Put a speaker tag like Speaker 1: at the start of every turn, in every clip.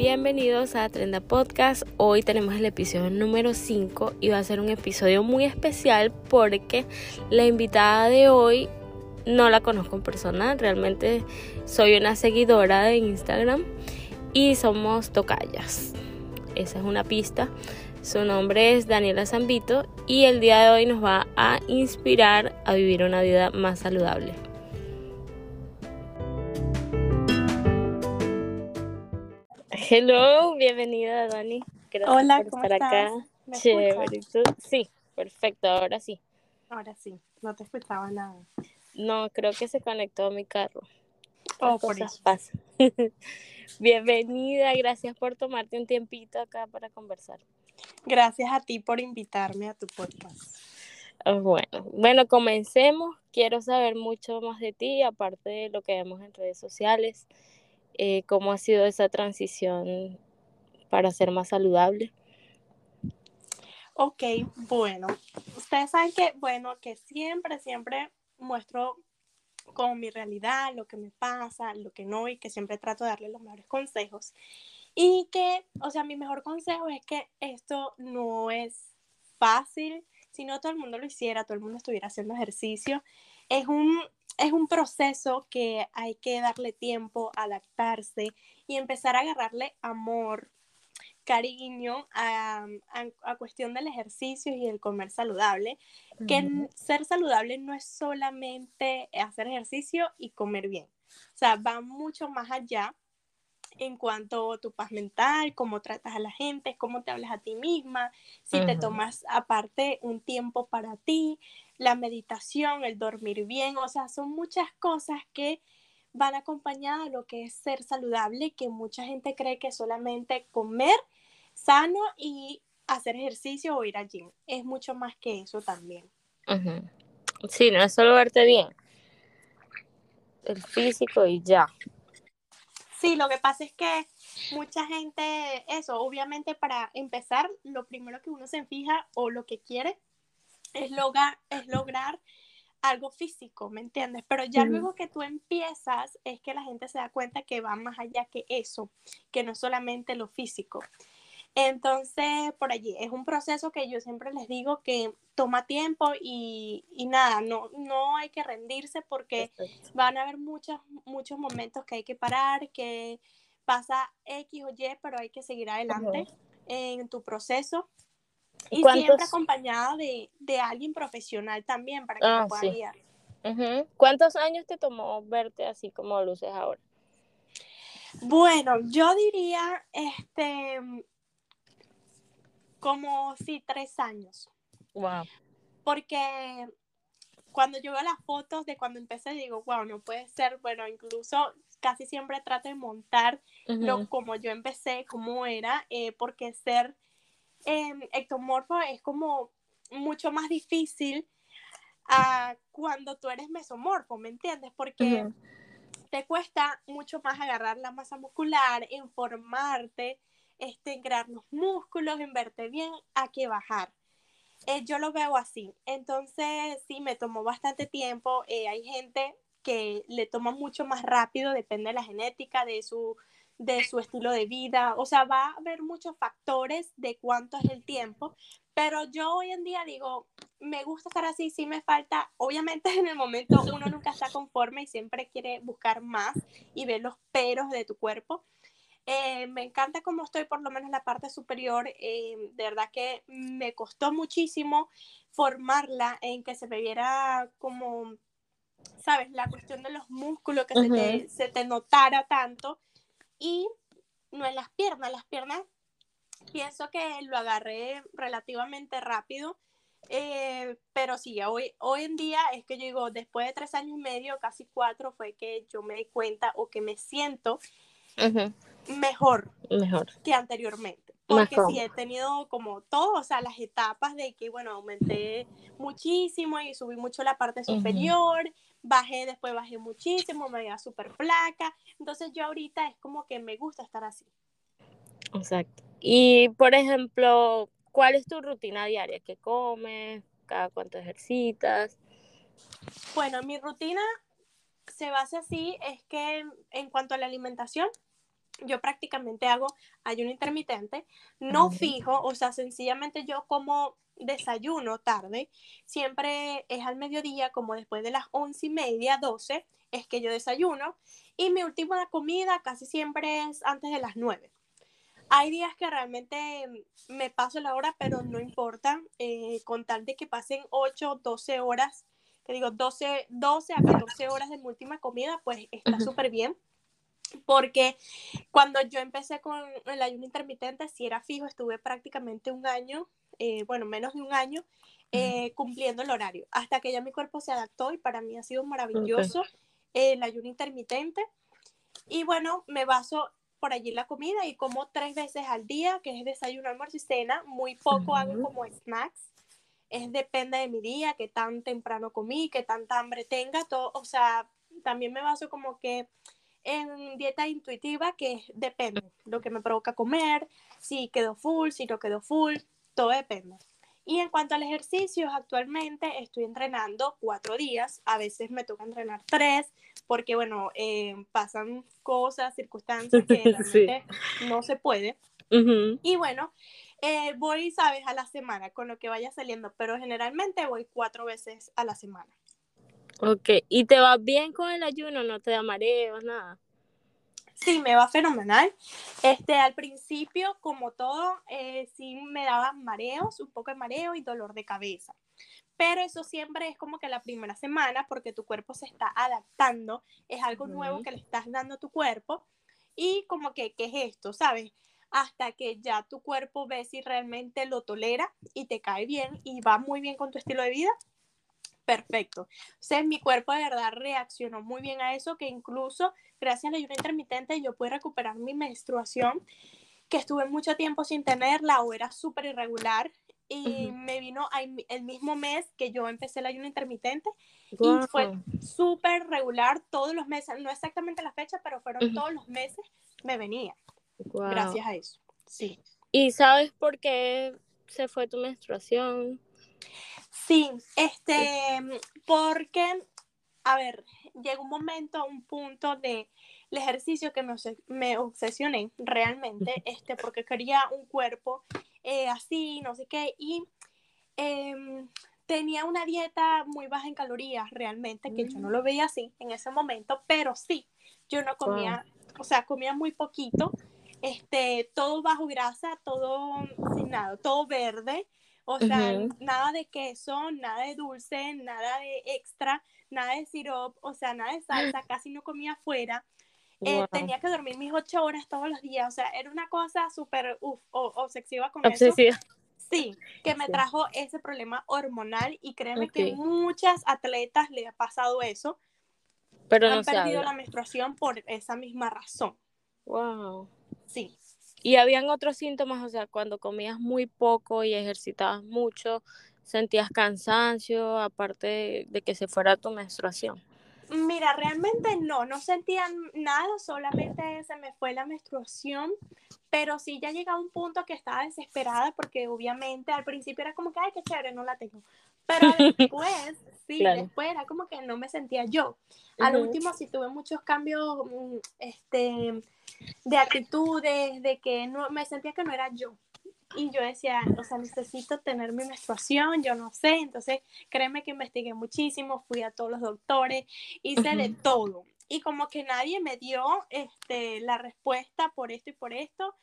Speaker 1: Bienvenidos a Trenda Podcast. Hoy tenemos el episodio número 5 y va a ser un episodio muy especial porque la invitada de hoy no la conozco en persona, realmente soy una seguidora de Instagram y somos tocayas. Esa es una pista. Su nombre es Daniela Zambito y el día de hoy nos va a inspirar a vivir una vida más saludable. Hello, bienvenida Dani.
Speaker 2: Gracias Hola, por ¿cómo estar acá.
Speaker 1: Chévere. Sí, perfecto, ahora sí.
Speaker 2: Ahora sí, no te escuchaba nada.
Speaker 1: No, creo que se conectó a mi carro.
Speaker 2: Oh, por eso.
Speaker 1: Bienvenida, gracias por tomarte un tiempito acá para conversar.
Speaker 2: Gracias a ti por invitarme a tu podcast.
Speaker 1: Ah, bueno, bueno, comencemos. Quiero saber mucho más de ti, aparte de lo que vemos en redes sociales. Eh, cómo ha sido esa transición para ser más saludable.
Speaker 2: Ok, bueno, ustedes saben que, bueno, que siempre, siempre muestro como mi realidad, lo que me pasa, lo que no, y que siempre trato de darle los mejores consejos. Y que, o sea, mi mejor consejo es que esto no es fácil, si no todo el mundo lo hiciera, todo el mundo estuviera haciendo ejercicio. Es un, es un proceso que hay que darle tiempo, adaptarse y empezar a agarrarle amor, cariño a, a, cuestión del ejercicio y el comer saludable, que ser saludable no es solamente hacer ejercicio y comer bien, o sea, va mucho más allá en cuanto a tu paz mental, cómo tratas a la gente, cómo te hablas a ti misma, si te tomas aparte un tiempo para ti, la meditación, el dormir bien, o sea, son muchas cosas que van acompañadas a lo que es ser saludable, que mucha gente cree que solamente comer sano y hacer ejercicio o ir al gym. Es mucho más que eso también.
Speaker 1: Sí, no es solo verte bien, el físico y ya.
Speaker 2: Sí, lo que pasa es que mucha gente, eso, obviamente para empezar, lo primero que uno se fija o lo que quiere es lograr, es lograr algo físico, ¿me entiendes? Pero ya luego que tú empiezas es que la gente se da cuenta que va más allá que eso, que no solamente lo físico. Entonces, por allí es un proceso que yo siempre les digo que toma tiempo y, y nada, no, no hay que rendirse porque van a haber muchos, muchos momentos que hay que parar, que pasa X o Y, pero hay que seguir adelante en tu proceso. Y siempre acompañada de, de, alguien profesional también para que te ah, pueda guiar.
Speaker 1: ¿Cuántos años te tomó verte así como luces ahora?
Speaker 2: Bueno, yo diría, este, como sí, tres años.
Speaker 1: Wow.
Speaker 2: Porque cuando yo veo las fotos de cuando empecé, digo, wow, no puede ser, bueno, incluso casi siempre trato de montar lo como yo empecé, cómo era, eh, porque ser eh, ectomorfo es como mucho más difícil a cuando tú eres mesomorfo, ¿me entiendes? Porque te cuesta mucho más agarrar la masa muscular, informarte, este, en crear los músculos, en verte bien, a que bajar. Eh, yo lo veo así. Entonces, sí, me tomó bastante tiempo. Eh, hay gente que le toma mucho más rápido, depende de la genética, de su, de su estilo de vida. O sea, va a haber muchos factores de cuánto es el tiempo. Pero yo hoy en día digo, me gusta estar así, sí me falta. Obviamente en el momento uno nunca está conforme y siempre quiere buscar más y ver los peros de tu cuerpo. Eh, me encanta cómo estoy, por lo menos en la parte superior. Eh, de verdad que me costó muchísimo formarla en que se me viera como, ¿sabes? La cuestión de los músculos, que se, te, se te notara tanto. Y no en las piernas, las piernas pienso que lo agarré relativamente rápido. Eh, pero sí, hoy, hoy en día es que yo digo, después de tres años y medio, casi cuatro, fue que yo me di cuenta o que me siento mejor,
Speaker 1: mejor
Speaker 2: que anteriormente. Porque sí he tenido como todo, o sea, las etapas de que, bueno, aumenté muchísimo y subí mucho la parte superior, bajé, después bajé muchísimo, me veía súper flaca. Entonces yo ahorita es como que me gusta estar así.
Speaker 1: Exacto. Y, por ejemplo, ¿cuál es tu rutina diaria? ¿Qué comes? ¿Cada cuánto ejercitas?
Speaker 2: Bueno, mi rutina se basa así, es que en cuanto a la alimentación, yo prácticamente hago ayuno intermitente, no fijo, o sea, sencillamente yo como desayuno tarde, siempre es al mediodía, como después de las once y media, doce, es que yo desayuno, y mi última comida casi siempre es antes de las nueve. Hay días que realmente me paso la hora, pero no importa, eh, con tal de que pasen 8, 12 horas, que digo 12, 12 a 14 horas de mi última comida, pues está súper bien porque cuando yo empecé con el ayuno intermitente, si era fijo, estuve prácticamente un año, eh, bueno, menos de un año, eh, cumpliendo el horario, hasta que ya mi cuerpo se adaptó y para mí ha sido maravilloso el ayuno intermitente. Y bueno, me baso por allí la comida y como tres veces al día, que es desayuno, almuerzo y cena, muy poco hago como snacks. Es depende de mi día, qué tan temprano comí, qué tanta hambre tenga, todo, o sea, también me baso como que en dieta intuitiva que depende lo que me provoca comer, si quedó full, si no quedó full, todo depende. Y en cuanto al ejercicio, actualmente estoy entrenando cuatro días, a veces me toca entrenar tres, porque bueno, eh, pasan cosas, circunstancias que realmente no se puede. Y bueno, eh, voy, sabes, a la semana con lo que vaya saliendo, pero generalmente voy cuatro veces a la semana.
Speaker 1: Ok, ¿y te va bien con el ayuno? ¿No te da mareos, nada?
Speaker 2: Sí, me va fenomenal. Este, al principio, como todo, eh, sí me daban mareos, un poco de mareo y dolor de cabeza. Pero eso siempre es como que la primera semana, porque tu cuerpo se está adaptando, es algo nuevo que le estás dando a tu cuerpo. Y como que, ¿qué es esto? ¿Sabes? Hasta que ya tu cuerpo ve si realmente lo tolera y te cae bien y va muy bien con tu estilo de vida, perfecto. O sea, mi cuerpo de verdad reaccionó muy bien a eso, que incluso gracias al ayuno intermitente yo pude recuperar mi menstruación, que estuve mucho tiempo sin tenerla o era súper irregular. Y me vino el mismo mes que yo empecé el ayuno intermitente y fue súper regular todos los meses, no exactamente la fecha, pero fueron todos los meses me venía. Gracias a eso. Sí.
Speaker 1: ¿Y sabes por qué se fue tu menstruación?
Speaker 2: Sí, este, porque, a ver, llegó un momento, un punto de el ejercicio que me, me obsesioné realmente, este, porque quería un cuerpo eh, así, no sé qué, y em, tenía una dieta muy baja en calorías realmente, que yo no mm. lo veía así en ese momento, pero sí, yo no comía, o sea, comía muy poquito, este, todo bajo grasa, todo sin nada, todo verde, o sea, nada de queso, nada de dulce, nada de extra, nada de sirope, o sea, nada de salsa, casi no comía afuera. Eh, tenía que dormir mis ocho horas todos los días, o sea, era una cosa súper, uff, obsesiva con Obsesiva. eso. Sí, que me trajo ese problema hormonal y créeme que muchas atletas le ha pasado eso. Pero han perdido la menstruación por esa misma razón.
Speaker 1: Wow.
Speaker 2: Sí.
Speaker 1: Y habían otros síntomas, o sea, cuando comías muy poco y ejercitabas mucho, sentías cansancio, aparte de, que se fuera tu menstruación.
Speaker 2: Mira, realmente no, no sentía nada, solamente se me fue la menstruación, pero sí ya llegaba un punto que estaba desesperada porque obviamente al principio era como que, ay, qué chévere, no la tengo. Pero después, sí, después era como que no me sentía yo. Al último sí tuve muchos cambios, mm, este, de actitudes, de que no, me sentía que no era yo. Y yo decía, o sea, necesito tener mi menstruación, yo no sé. Entonces, créeme que investigué muchísimo, fui a todos los doctores, hice de todo. Y como que nadie me dio este, la respuesta por esto y por esto,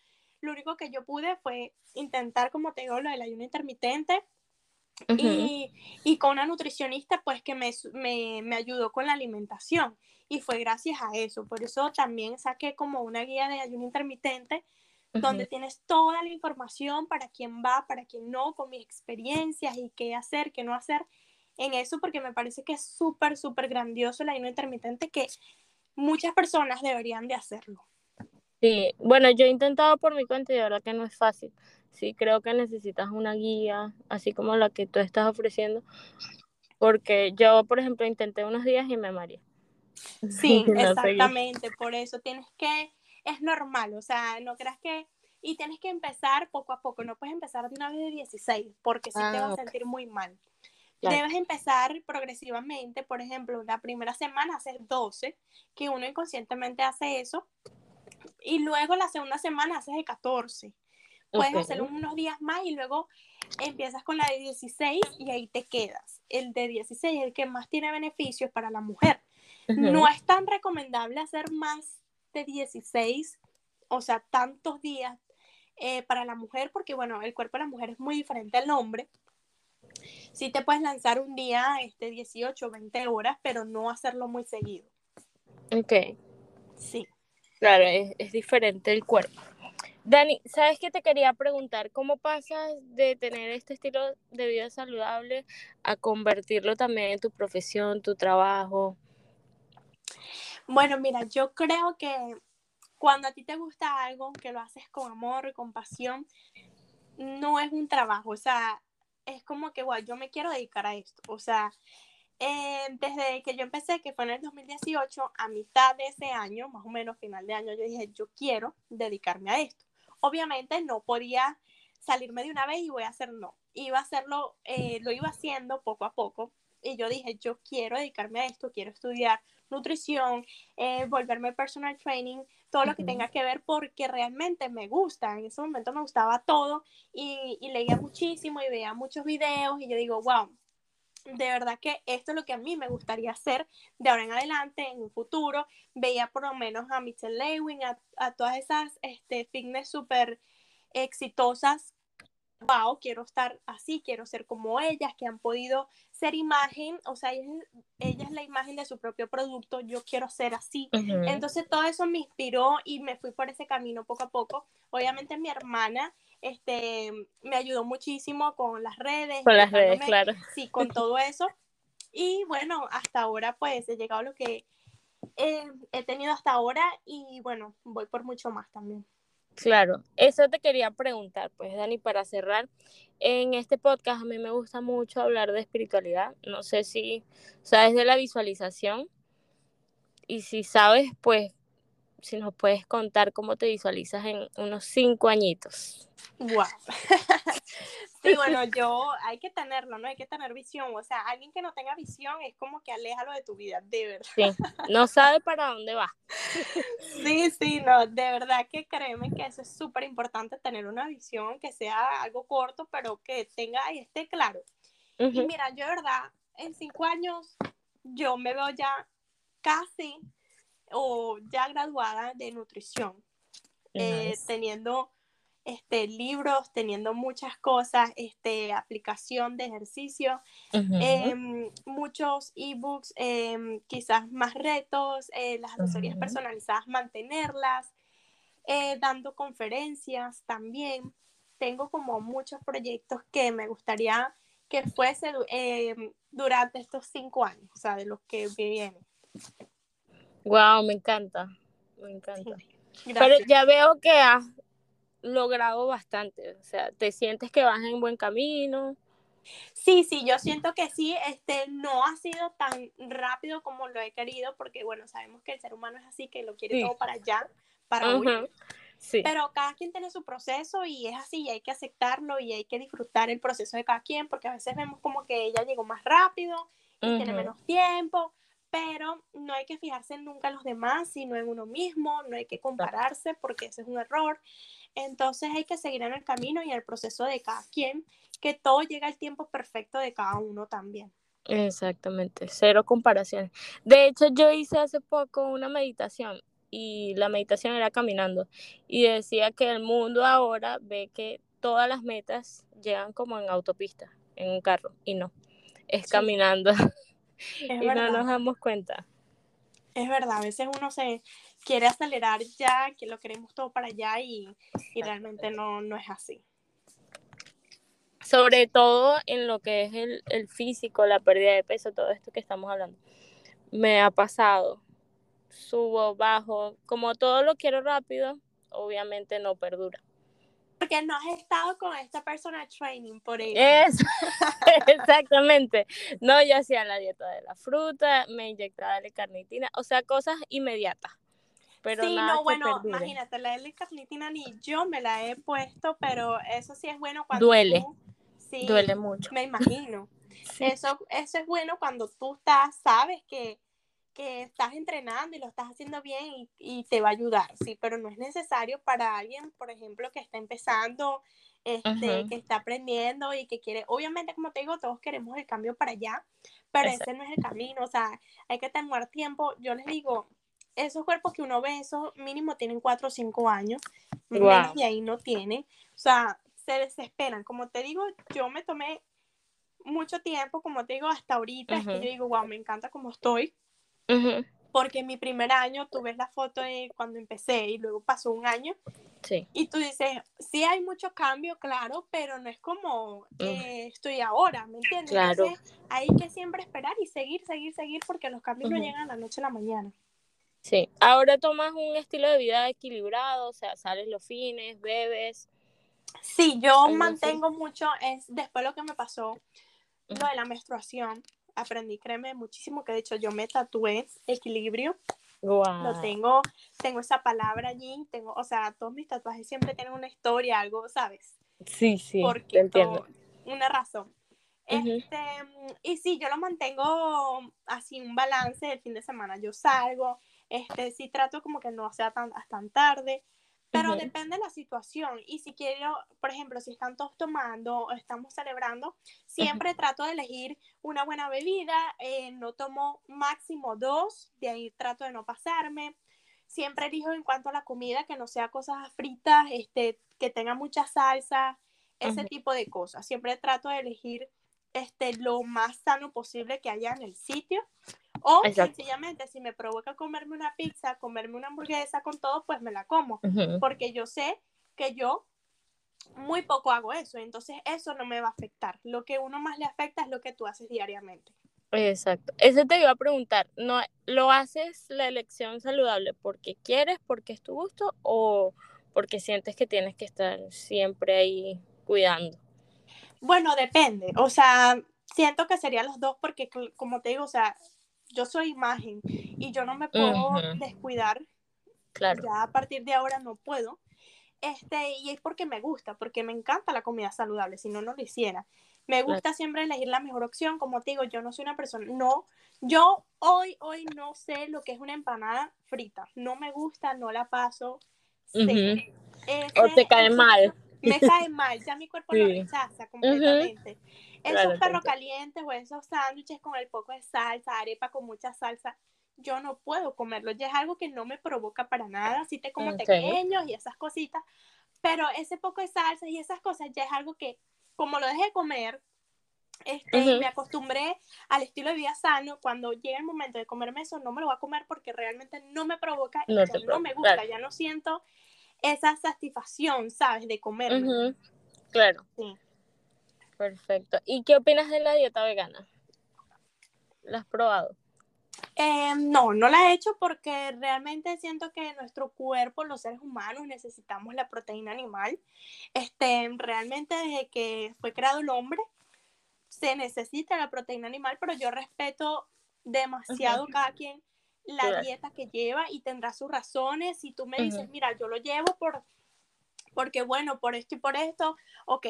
Speaker 2: lo único que yo pude fue intentar, como te digo, lo del ayuno intermitente. Y, y, con una nutricionista, pues que me, me, me ayudó con la alimentación y fue gracias a eso. Por eso también saqué como una guía de ayuno intermitente donde tienes toda la información para quién va, para quién no, con mis experiencias y qué hacer, qué no hacer en eso, porque me parece que es súper, súper grandioso el ayuno intermitente que muchas personas deberían de hacerlo.
Speaker 1: Sí, bueno, yo he intentado por mi cuenta y de verdad que no es fácil. Sí, creo que necesitas una guía, así como la que tú estás ofreciendo, porque yo, por ejemplo, intenté unos días y me mareé.
Speaker 2: Sí, exactamente, por eso tienes que, es normal, o sea, no creas que, y tienes que empezar poco a poco, no puedes empezar de una vez de 16, porque si te vas a ah, sentir muy mal. Debes empezar progresivamente, por ejemplo, la primera semana haces 12, que uno inconscientemente hace eso, y luego la segunda semana haces de 14. Puedes hacer unos días más y luego empiezas con la de 16 y ahí te quedas. El de 16 es el que más tiene beneficios para la mujer. No es tan recomendable hacer más de 16, o sea, tantos días eh, para la mujer, porque bueno, el cuerpo de la mujer es muy diferente al hombre. Sí te puedes lanzar un día este, 18 20 horas, pero no hacerlo muy seguido.
Speaker 1: Ok.
Speaker 2: Sí.
Speaker 1: Claro, es, es diferente el cuerpo. Dani, ¿sabes qué te quería preguntar? ¿Cómo pasas de tener este estilo de vida saludable a convertirlo también en tu profesión, tu trabajo?
Speaker 2: Bueno, mira, yo creo que cuando a ti te gusta algo, que lo haces con amor y con pasión, no es un trabajo, o sea, es como que, bueno, yo me quiero dedicar a esto, o sea, eh, desde que yo empecé, que fue en el 2018, a mitad de ese año, más o menos final de año, yo dije, yo quiero dedicarme a esto. Obviamente no podía salirme de una vez y voy a hacer no. Iba a hacerlo, eh, lo iba haciendo poco a poco. Y yo dije, yo quiero dedicarme a esto, quiero estudiar nutrición, eh, volverme personal training, todo lo que tenga que ver porque realmente me gusta. En ese momento me gustaba todo y, y leía muchísimo y veía muchos videos y yo digo, wow, de verdad que esto es lo que a mí me gustaría hacer de ahora en adelante, en un futuro. Veía por lo menos a Michelle Lewin, a, todas esas este, fitness súper exitosas. Wow, quiero estar así, quiero ser como ellas, que han podido ser imagen, o sea, ella, es la imagen de su propio producto, yo quiero ser así. Entonces todo eso me inspiró y me fui por ese camino poco a poco. Obviamente mi hermana este, me ayudó muchísimo con las redes.
Speaker 1: Con las redes, claro.
Speaker 2: Sí, con todo eso. Y bueno, hasta ahora pues he llegado a lo que he tenido hasta ahora y bueno, voy por mucho más también.
Speaker 1: Claro, eso te quería preguntar, pues Dani, para cerrar, en este podcast a mí me gusta mucho hablar de espiritualidad, no sé si sabes de la visualización y si sabes, pues si nos puedes contar cómo te visualizas en unos cinco añitos.
Speaker 2: Wow. sí, bueno, yo hay que tenerlo, ¿no? Hay que tener visión. O sea, alguien que no tenga visión es como que aléjalo de tu vida, de verdad.
Speaker 1: Sí, no sabe para dónde va.
Speaker 2: sí, sí, no, de verdad que créeme que eso es súper importante, tener una visión que sea algo corto, pero que tenga y esté claro. Y mira, yo de verdad, en cinco años, yo me veo ya casi o ya graduada de nutrición, eh, teniendo este, libros, teniendo muchas cosas, este, aplicación de ejercicio, em, muchos ebooks, eh, quizás más retos, eh, las asesorías personalizadas, mantenerlas, eh, dando conferencias también. Tengo como muchos proyectos que me gustaría que fuese durante estos cinco años, o sea, de los que vienen.
Speaker 1: Wow, me encanta, me encanta. Pero ya veo que has logrado bastante, o sea, te sientes que vas en buen camino.
Speaker 2: Sí, sí, yo siento que sí, este, no ha sido tan rápido como lo he querido, porque bueno, sabemos que el ser humano es así, que lo quiere todo para allá, para hoy. Sí. Pero cada quien tiene su proceso y es así, y hay que aceptarlo y hay que disfrutar el proceso de cada quien, porque a veces vemos como que ella llegó más rápido y tiene menos tiempo, pero no hay que fijarse nunca en los demás, sino en uno mismo, no hay que compararse porque ese es un error. Entonces hay que seguir en el camino y en el proceso de cada quien, que todo llega al tiempo perfecto de cada uno también.
Speaker 1: Exactamente, cero comparación. De hecho, yo hice hace poco una meditación y la meditación era caminando y decía que el mundo ahora ve que todas las metas llegan como en autopista, en un carro, y no, es caminando. y no nos damos cuenta.
Speaker 2: Es verdad, a veces uno se quiere acelerar ya, que lo queremos todo para allá y, realmente no, no es así.
Speaker 1: Sobre todo en lo que es el, el físico, la pérdida de peso, todo esto que estamos hablando. Me ha pasado, subo, bajo, como todo lo quiero rápido, obviamente no perdura.
Speaker 2: Porque no has estado con esta persona training por eso.
Speaker 1: exactamente. No, yo hacía la dieta de la fruta, me inyectaba L-carnitina, o sea, cosas inmediatas. Pero
Speaker 2: sí, no, bueno, imagínate, la L-carnitina ni yo me la he puesto, pero eso sí es bueno cuando
Speaker 1: Duele. sí, Duele mucho.
Speaker 2: Me imagino. Eso, eso es bueno cuando tú estás, sabes que que estás entrenando y lo estás haciendo bien y, y, te va a ayudar, sí, pero no es necesario para alguien, por ejemplo, que está empezando, este, que está aprendiendo y que quiere, obviamente, como te digo, todos queremos el cambio para allá, pero ese no es el camino, o sea, hay que tener tiempo, yo les digo, esos cuerpos que uno ve, esos mínimo tienen 4 o 5 años, y ahí no tienen, o sea, se desesperan, como te digo, yo me tomé mucho tiempo, como te digo, hasta ahorita, es que yo digo, wow, me encanta como estoy, porque en mi primer año tú ves la foto de cuando empecé y luego pasó un año. Sí. Y tú dices, sí hay mucho cambio, claro, pero no es como eh, estoy ahora, ¿me entiendes? Claro. Entonces hay que siempre esperar y seguir, seguir, seguir, porque los cambios no llegan a la noche a la mañana.
Speaker 1: Sí, ahora tomas un estilo de vida equilibrado, o sea, sales los fines, bebes.
Speaker 2: Sí, yo mantengo mucho, es después lo que me pasó, lo de la menstruación, aprendí, créeme, muchísimo, que de hecho yo me tatué equilibrio. Wow. Lo tengo, tengo esa palabra allí, tengo, o sea, todos mis tatuajes siempre tienen una historia, algo, ¿sabes?
Speaker 1: Sí, sí, Porque entiendo.
Speaker 2: una razón. Este, y sí, yo lo mantengo así un balance el fin de semana. Yo salgo, este, sí trato como que no sea tan, tan tarde, pero depende de la situación. Y si quiero, por ejemplo, si están todos tomando o estamos celebrando, siempre trato de elegir una buena bebida. Eh, no tomo máximo dos, de ahí trato de no pasarme. Siempre elijo en cuanto a la comida que no sea cosas fritas, este, que tenga mucha salsa, ese tipo de cosas. Siempre trato de elegir este, lo más sano posible que haya en el sitio. O sencillamente, si me provoca comerme una pizza, comerme una hamburguesa con todo, pues me la como. Porque yo sé que yo muy poco hago eso. Entonces, eso no me va a afectar. Lo que uno más le afecta es lo que tú haces diariamente.
Speaker 1: Exacto. Eso te iba a preguntar. ¿No, ¿Lo haces la elección saludable porque quieres, porque es tu gusto o porque sientes que tienes que estar siempre ahí cuidando?
Speaker 2: Bueno, depende. O sea, siento que serían los dos porque, como te digo, o sea, yo soy imagen y yo no me puedo descuidar. Claro. Ya a partir de ahora no puedo. Este, y es porque me gusta, porque me encanta la comida saludable, si no, no lo hiciera. Me gusta siempre elegir la mejor opción, como te digo, yo no soy una persona, no, yo hoy, hoy no sé lo que es una empanada frita, no me gusta, no la paso.
Speaker 1: o te cae mal
Speaker 2: me cae mal, ya mi cuerpo lo rechaza completamente. Esos perros calientes o esos sándwiches con el poco de salsa, arepa con mucha salsa, yo no puedo comerlo. Ya es algo que no me provoca para nada. Sí te como pequeños y esas cositas, pero ese poco de salsa y esas cosas ya es algo que, como lo dejé de comer, este, me acostumbré al estilo de vida sano. Cuando llega el momento de comerme eso, no me lo voy a comer porque realmente no me provoca y no, no me gusta. Ya no siento esa satisfacción, ¿sabes? De comer.
Speaker 1: Claro. Sí. Perfecto. ¿Y qué opinas de la dieta vegana? ¿La has probado?
Speaker 2: Eh, no, no la he hecho porque realmente siento que nuestro cuerpo, los seres humanos, necesitamos la proteína animal. Este, realmente desde que fue creado el hombre, se necesita la proteína animal, pero yo respeto demasiado cada quien la dieta que lleva y tendrá sus razones. Si tú me dices, mira, yo lo llevo por, porque bueno, por esto y por esto, ok.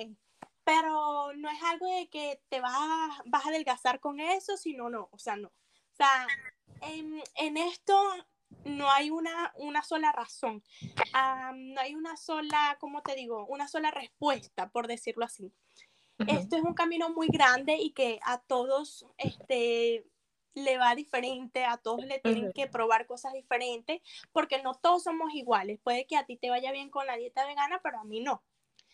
Speaker 2: Pero no es algo de que te vas a, vas a adelgazar con eso, sino no, o sea, no. O sea, en, en esto no hay una, una sola razón, no hay una sola, ¿cómo te digo? Una sola respuesta, por decirlo así. Esto es un camino muy grande y que a todos, este, le va diferente, a todos le tienen que probar cosas diferentes, porque no todos somos iguales. Puede que a ti te vaya bien con la dieta vegana, pero a mí no.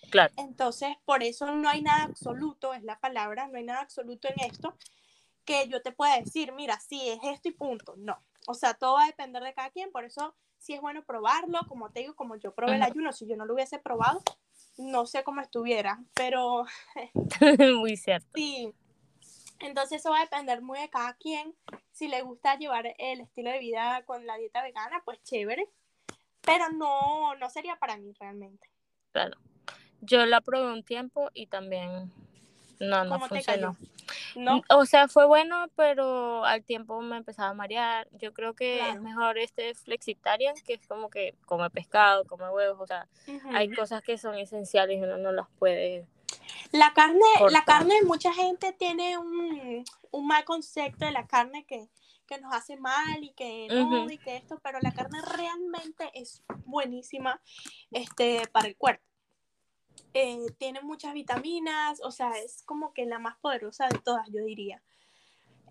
Speaker 2: Claro. Entonces, por eso no hay nada absoluto, es la palabra, no hay nada absoluto en esto que yo te pueda decir, mira, sí, es esto y punto. No. O sea, todo va a depender de cada quien, por eso sí es bueno probarlo, como te digo, como yo probé el ayuno, si yo no lo hubiese probado, no sé cómo estuviera, pero...
Speaker 1: Muy cierto.
Speaker 2: Sí, entonces eso va a depender muy de cada quien. Si le gusta llevar el estilo de vida con la dieta vegana, pues chévere. Pero no, no sería para mí realmente.
Speaker 1: Claro. Yo la probé un tiempo y también no, no funcionó. ¿No? O sea, fue bueno, pero al tiempo me empezaba a marear. Yo creo que es mejor este flexitarian, que es como que come pescado, come huevos, o sea, hay cosas que son esenciales y uno no las puede
Speaker 2: la carne, la carne, mucha gente tiene un, mal concepto de la carne que, que nos hace mal y que no, y que esto, pero la carne realmente es buenísima este, para el cuerpo. Eh, tiene muchas vitaminas, o sea, es como que la más poderosa de todas, yo diría.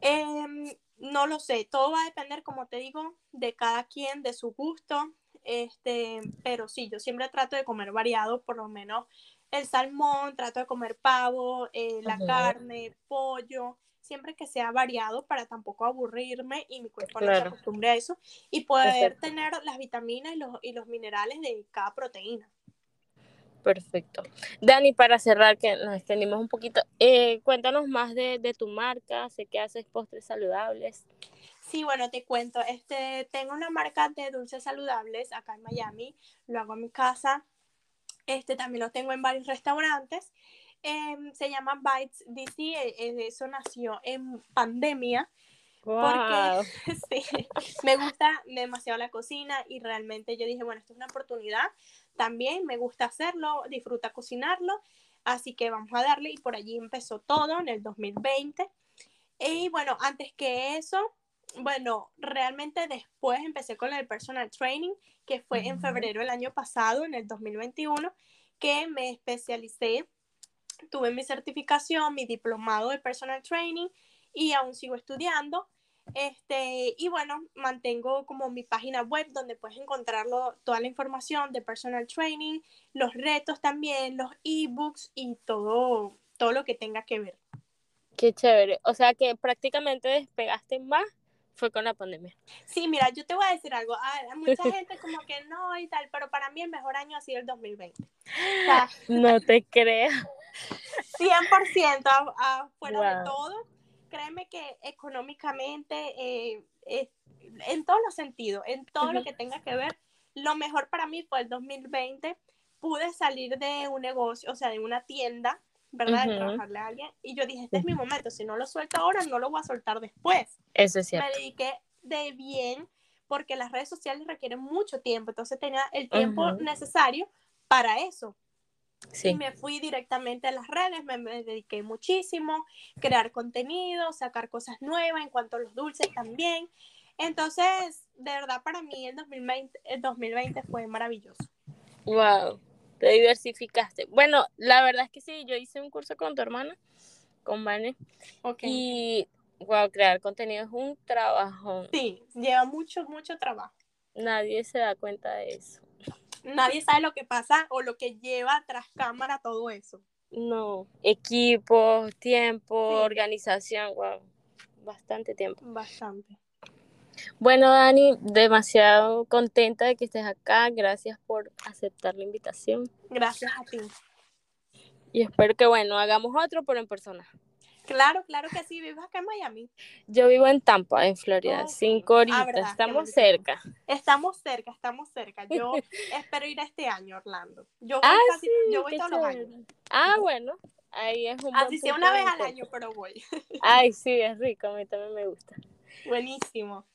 Speaker 2: Em, no lo sé, todo va a depender, como te digo, de cada quien, de su gusto, este, pero sí, yo siempre trato de comer variado, por lo menos el salmón, trato de comer pavo, eh, la carne, pollo, siempre que sea variado para tampoco aburrirme y mi cuerpo no se acostumbre a eso y poder tener las vitaminas y los, y los minerales de cada proteína.
Speaker 1: Perfecto. Dani, para cerrar, que nos extendimos un poquito, eh, cuéntanos más de, de, tu marca, sé que haces postres saludables.
Speaker 2: Sí, bueno, te cuento, este, tengo una marca de dulces saludables acá en Miami, lo hago en mi casa, este también lo tengo en varios restaurantes, em, se llama Bites DC, e, e, eso nació en pandemia, porque sí, me gusta demasiado la cocina y realmente yo dije, bueno, esto es una oportunidad también, me gusta hacerlo, disfruta cocinarlo, así que vamos a darle y por allí empezó todo en el 2020. Y bueno, antes que eso, bueno, realmente después empecé con el personal training, que fue en febrero del año pasado, en el 2021, que me especialicé, tuve mi certificación, mi diplomado de personal training y aún sigo estudiando. Este, y bueno, mantengo como mi página web donde puedes encontrarlo, toda la información de personal training, los retos también, los ebooks y todo, todo lo que tenga que ver.
Speaker 1: Qué chévere. O sea que prácticamente despegaste más fue con la pandemia.
Speaker 2: Sí, mira, yo te voy a decir algo. Hay mucha gente como que no y tal, pero para mí el mejor año ha sido el 2020.
Speaker 1: no te creo.
Speaker 2: 100% afuera de todo créeme que económicamente, eh, en todos los sentidos, en todo lo que tenga que ver, lo mejor para mí fue el 2020. Pude salir de un negocio, o sea, de una tienda, ¿verdad? De trabajarle a alguien. Y yo dije, este es mi momento. Si no lo suelto ahora, no lo voy a soltar después.
Speaker 1: Eso es cierto.
Speaker 2: Me dediqué de bien porque las redes sociales requieren mucho tiempo. Entonces tenía el tiempo necesario para eso. Y me fui directamente a las redes, me, dediqué muchísimo, crear contenido, sacar cosas nuevas en cuanto a los dulces también. Entonces, de verdad, para mí el 2020, el 2020 fue maravilloso.
Speaker 1: Wow, te diversificaste. Bueno, la verdad es que sí, yo hice un curso con tu hermana, con Vane. Okay. Y, wow, crear contenido es un trabajo.
Speaker 2: Sí, lleva mucho, mucho trabajo.
Speaker 1: Nadie se da cuenta de eso
Speaker 2: nadie sabe lo que pasa o lo que lleva tras cámara todo eso.
Speaker 1: No, equipo, tiempo, organización, wow, bastante tiempo.
Speaker 2: Bastante.
Speaker 1: Bueno, Dani, demasiado contenta de que estés acá. Gracias por aceptar la invitación.
Speaker 2: Gracias a ti.
Speaker 1: Y espero que, bueno, hagamos otro, pero en persona.
Speaker 2: Claro, claro que sí. ¿Vives acá en Miami?
Speaker 1: Yo vivo en Tampa, en Florida. Cinco horitas. Ah, estamos cerca.
Speaker 2: Estamos cerca, estamos cerca. Yo espero ir este año, Orlando. Yo voy, ah, casi, yo voy todos los años.
Speaker 1: Ah, bueno. Ahí es un
Speaker 2: Así sea una vez al año, pero voy.
Speaker 1: Ay, sí, es rico. A mí también me gusta.
Speaker 2: Buenísimo.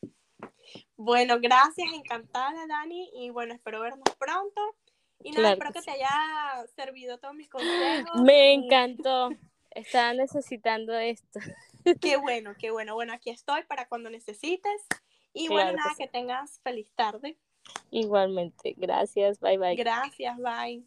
Speaker 2: Bueno, gracias. Encantada, Dani. Y bueno, espero vernos pronto. Y nada, espero que, te haya servido todos mis consejos.
Speaker 1: Me encantó. Estaba necesitando esto.
Speaker 2: Qué bueno, qué bueno. Bueno, aquí estoy para cuando necesites. Y bueno, nada, que tengas feliz tarde.
Speaker 1: Igualmente. Gracias. Bye bye.
Speaker 2: Gracias. Bye.